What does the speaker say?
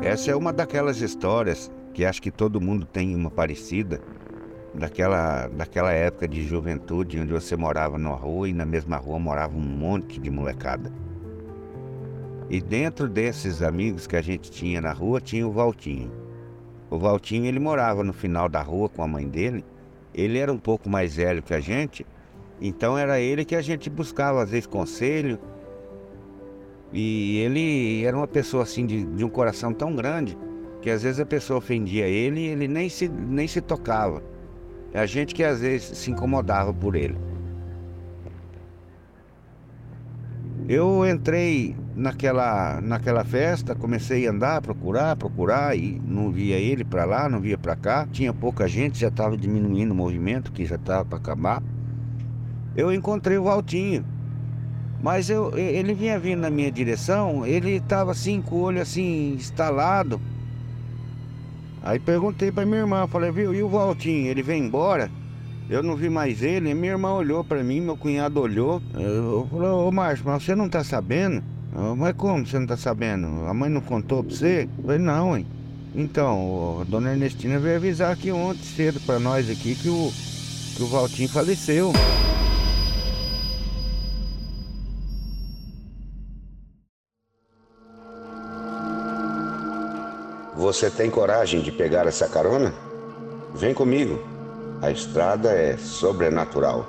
Essa é uma daquelas histórias que acho que todo mundo tem uma parecida, daquela, daquela época de juventude onde você morava numa rua e na mesma rua morava um monte de molecada. E dentro desses amigos que a gente tinha na rua tinha o Valtinho. O Valtinho ele morava no final da rua com a mãe dele. Ele era um pouco mais velho que a gente, então era ele que a gente buscava às vezes conselho. E ele era uma pessoa assim de, de um coração tão grande que às vezes a pessoa ofendia ele e ele nem se, nem se tocava. É a gente que às vezes se incomodava por ele. Eu entrei naquela, naquela festa, comecei a andar, procurar, procurar e não via ele para lá, não via para cá. Tinha pouca gente, já estava diminuindo o movimento, que já estava para acabar. Eu encontrei o Valtinho, mas eu, ele vinha vindo na minha direção, ele estava assim com o olho assim instalado. Aí perguntei para minha irmã, falei, viu, e o Valtinho, ele vem embora? Eu não vi mais ele, minha irmã olhou para mim, meu cunhado olhou. Eu falei, ô Márcio, mas você não tá sabendo? Mas como você não tá sabendo? A mãe não contou pra você? Eu falei, não, hein? Então, a dona Ernestina veio avisar aqui ontem cedo para nós aqui que o, que o Valtinho faleceu. Você tem coragem de pegar essa carona? Vem comigo. A estrada é sobrenatural.